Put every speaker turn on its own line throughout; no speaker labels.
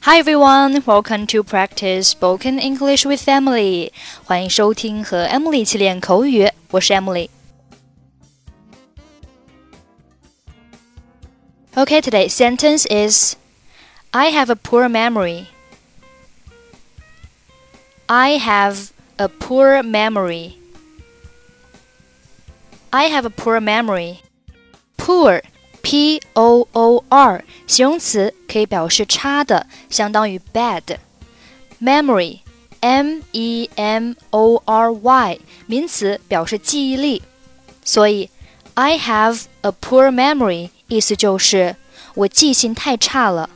Hi everyone, welcome to practice spoken English with Emily. 欢迎收听和 Emily 一起练口语，我是 Emily。Okay, today's sentence is I have a poor memory. I have a poor memory. I have a poor memory. Poor P O O R 形容词可以表示差的，相当于 bad。Memory M E M O R Y 名词表示记忆力，所以 I have a poor memory 意思就是我记性太差了。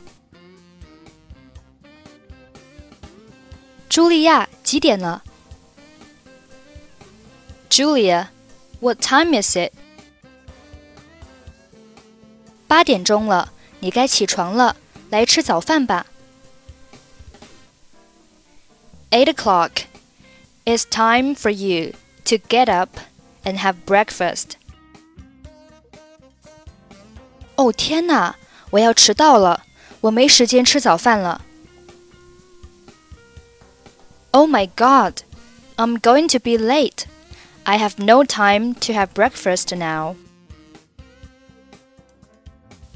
茱莉亚，几点了？Julia, what time is it? 八点钟了，你该起床了，来吃早饭吧。Eight o'clock. It's time for you to get up and have breakfast. 哦天哪，我要迟到了，我没时间吃早饭了。Oh my god, I'm going to be late. I have no time to have breakfast now.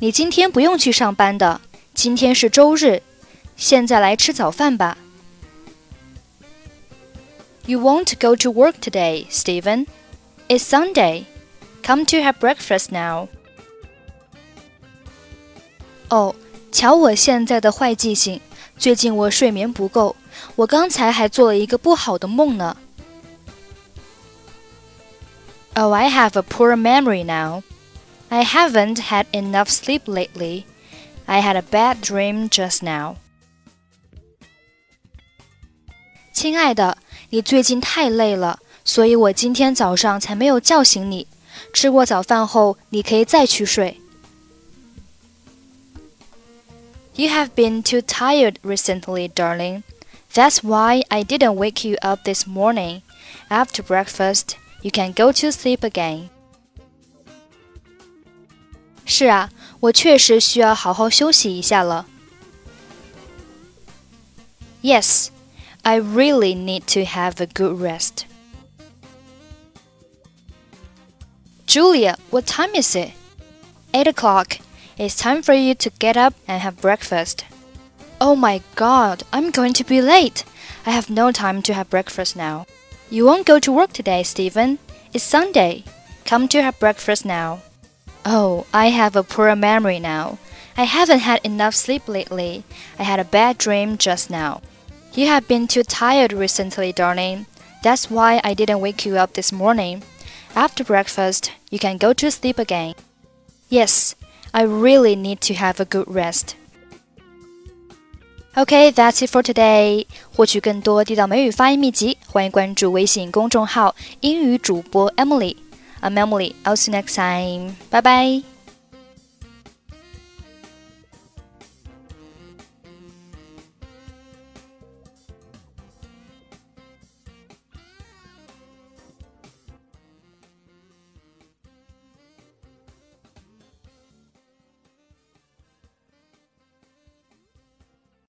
你今天不用去上班的，今天是周日。现在来吃早饭吧。You won't go to work today, Steven. It's Sunday. Come to have breakfast now. oh I have a poor memory now. I haven't had enough sleep lately. I had a bad dream just now. 亲爱的，你最近太累了，所以我今天早上才没有叫醒你。吃过早饭后，你可以再去睡。You have been too tired recently, darling. That's why I didn't wake you up this morning. After breakfast, you can go to sleep again. 是啊，我确实需要好好休息一下了。Yes, I really need to have a good rest. Julia, what time is it? Eight o'clock. It's time for you to get up and have breakfast. Oh my god, I'm going to be late. I have no time to have breakfast now. You won't go to work today, Steven. It's Sunday. Come to have breakfast now. Oh, I have a poor memory now. I haven't had enough sleep lately. I had a bad dream just now. You have been too tired recently, darling. That's why I didn't wake you up this morning. After breakfast, you can go to sleep again. Yes, I really need to have a good rest. Okay, that's it for today. 获取更多地道美语发音秘籍，欢迎关注微信公众号“英语主播 Emily”。 I'm Emily. I'll see you next time. Bye bye.